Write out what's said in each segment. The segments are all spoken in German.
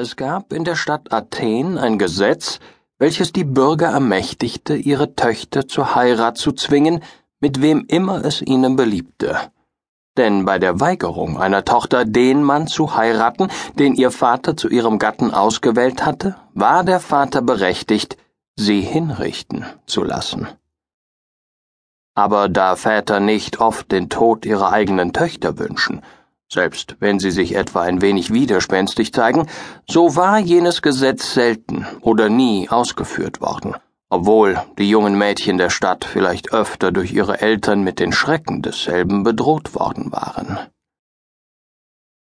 Es gab in der Stadt Athen ein Gesetz, welches die Bürger ermächtigte, ihre Töchter zur Heirat zu zwingen, mit wem immer es ihnen beliebte. Denn bei der Weigerung einer Tochter den Mann zu heiraten, den ihr Vater zu ihrem Gatten ausgewählt hatte, war der Vater berechtigt, sie hinrichten zu lassen. Aber da Väter nicht oft den Tod ihrer eigenen Töchter wünschen, selbst wenn sie sich etwa ein wenig widerspenstig zeigen, so war jenes Gesetz selten oder nie ausgeführt worden, obwohl die jungen Mädchen der Stadt vielleicht öfter durch ihre Eltern mit den Schrecken desselben bedroht worden waren.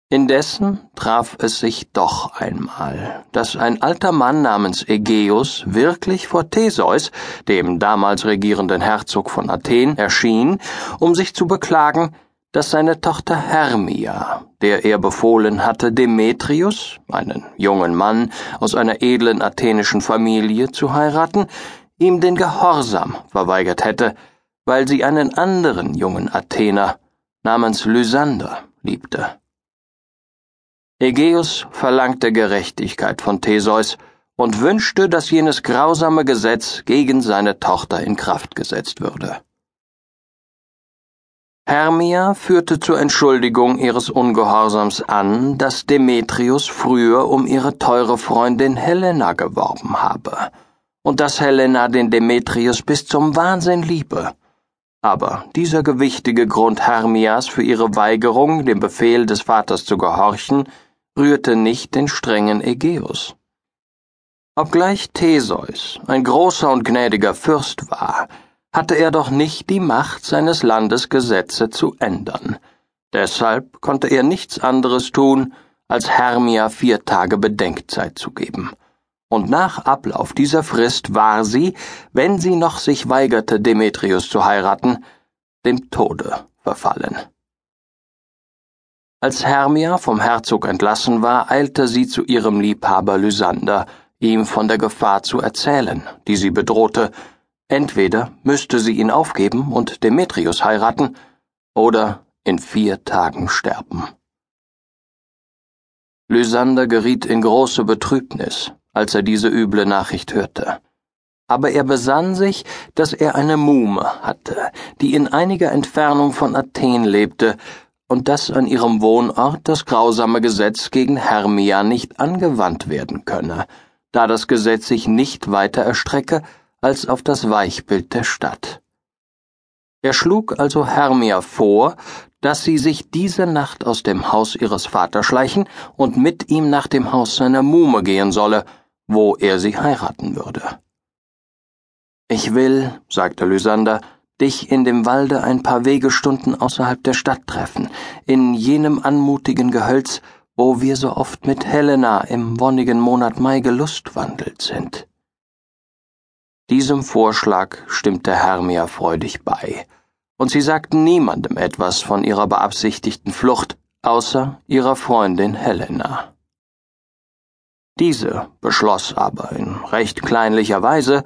Indessen traf es sich doch einmal, dass ein alter Mann namens Ägeus wirklich vor Theseus, dem damals regierenden Herzog von Athen, erschien, um sich zu beklagen, dass seine Tochter Hermia, der er befohlen hatte, Demetrius, einen jungen Mann aus einer edlen athenischen Familie, zu heiraten, ihm den Gehorsam verweigert hätte, weil sie einen anderen jungen Athener namens Lysander liebte. Ägeus verlangte Gerechtigkeit von Theseus und wünschte, dass jenes grausame Gesetz gegen seine Tochter in Kraft gesetzt würde. Hermia führte zur Entschuldigung ihres Ungehorsams an, dass Demetrius früher um ihre teure Freundin Helena geworben habe und dass Helena den Demetrius bis zum Wahnsinn liebe. Aber dieser gewichtige Grund Hermias für ihre Weigerung, dem Befehl des Vaters zu gehorchen, rührte nicht den strengen Ägeus. Obgleich Theseus ein großer und gnädiger Fürst war, hatte er doch nicht die Macht, seines Landes Gesetze zu ändern. Deshalb konnte er nichts anderes tun, als Hermia vier Tage Bedenkzeit zu geben. Und nach Ablauf dieser Frist war sie, wenn sie noch sich weigerte, Demetrius zu heiraten, dem Tode verfallen. Als Hermia vom Herzog entlassen war, eilte sie zu ihrem Liebhaber Lysander, ihm von der Gefahr zu erzählen, die sie bedrohte, Entweder müsste sie ihn aufgeben und Demetrius heiraten, oder in vier Tagen sterben. Lysander geriet in große Betrübnis, als er diese üble Nachricht hörte. Aber er besann sich, dass er eine Muhme hatte, die in einiger Entfernung von Athen lebte und dass an ihrem Wohnort das grausame Gesetz gegen Hermia nicht angewandt werden könne, da das Gesetz sich nicht weiter erstrecke als auf das Weichbild der Stadt. Er schlug also Hermia vor, dass sie sich diese Nacht aus dem Haus ihres Vaters schleichen und mit ihm nach dem Haus seiner Muhme gehen solle, wo er sie heiraten würde. Ich will, sagte Lysander, dich in dem Walde ein paar Wegestunden außerhalb der Stadt treffen, in jenem anmutigen Gehölz, wo wir so oft mit Helena im wonnigen Monat Mai gelustwandelt sind. Diesem Vorschlag stimmte Hermia freudig bei, und sie sagten niemandem etwas von ihrer beabsichtigten Flucht, außer ihrer Freundin Helena. Diese beschloss aber in recht kleinlicher Weise,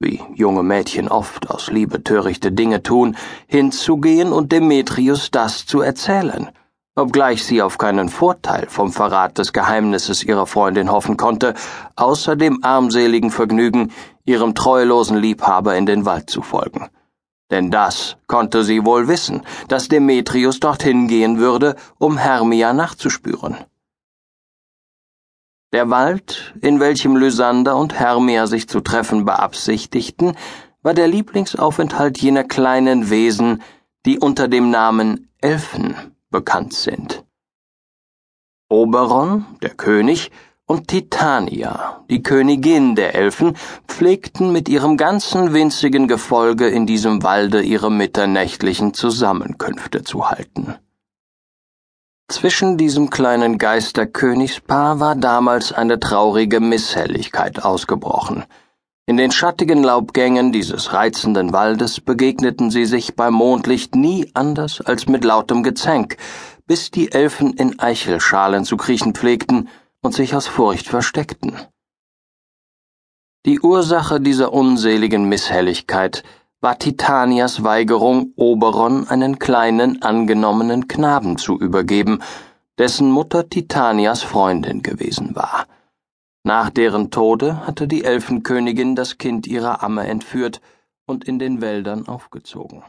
wie junge Mädchen oft aus Liebe törichte Dinge tun, hinzugehen und Demetrius das zu erzählen, obgleich sie auf keinen Vorteil vom Verrat des Geheimnisses ihrer Freundin hoffen konnte, außer dem armseligen Vergnügen, ihrem treulosen Liebhaber in den Wald zu folgen. Denn das konnte sie wohl wissen, dass Demetrius dorthin gehen würde, um Hermia nachzuspüren. Der Wald, in welchem Lysander und Hermia sich zu treffen beabsichtigten, war der Lieblingsaufenthalt jener kleinen Wesen, die unter dem Namen Elfen bekannt sind. Oberon, der König, und Titania, die Königin der Elfen, pflegten mit ihrem ganzen winzigen Gefolge in diesem Walde ihre mitternächtlichen Zusammenkünfte zu halten. Zwischen diesem kleinen Geisterkönigspaar war damals eine traurige Misshelligkeit ausgebrochen. In den schattigen Laubgängen dieses reizenden Waldes begegneten sie sich beim Mondlicht nie anders als mit lautem Gezänk, bis die Elfen in Eichelschalen zu kriechen pflegten, und sich aus Furcht versteckten. Die Ursache dieser unseligen Misshelligkeit war Titanias Weigerung, Oberon einen kleinen angenommenen Knaben zu übergeben, dessen Mutter Titanias Freundin gewesen war, Nach deren Tode hatte die Elfenkönigin das Kind ihrer Amme entführt und in den Wäldern aufgezogen.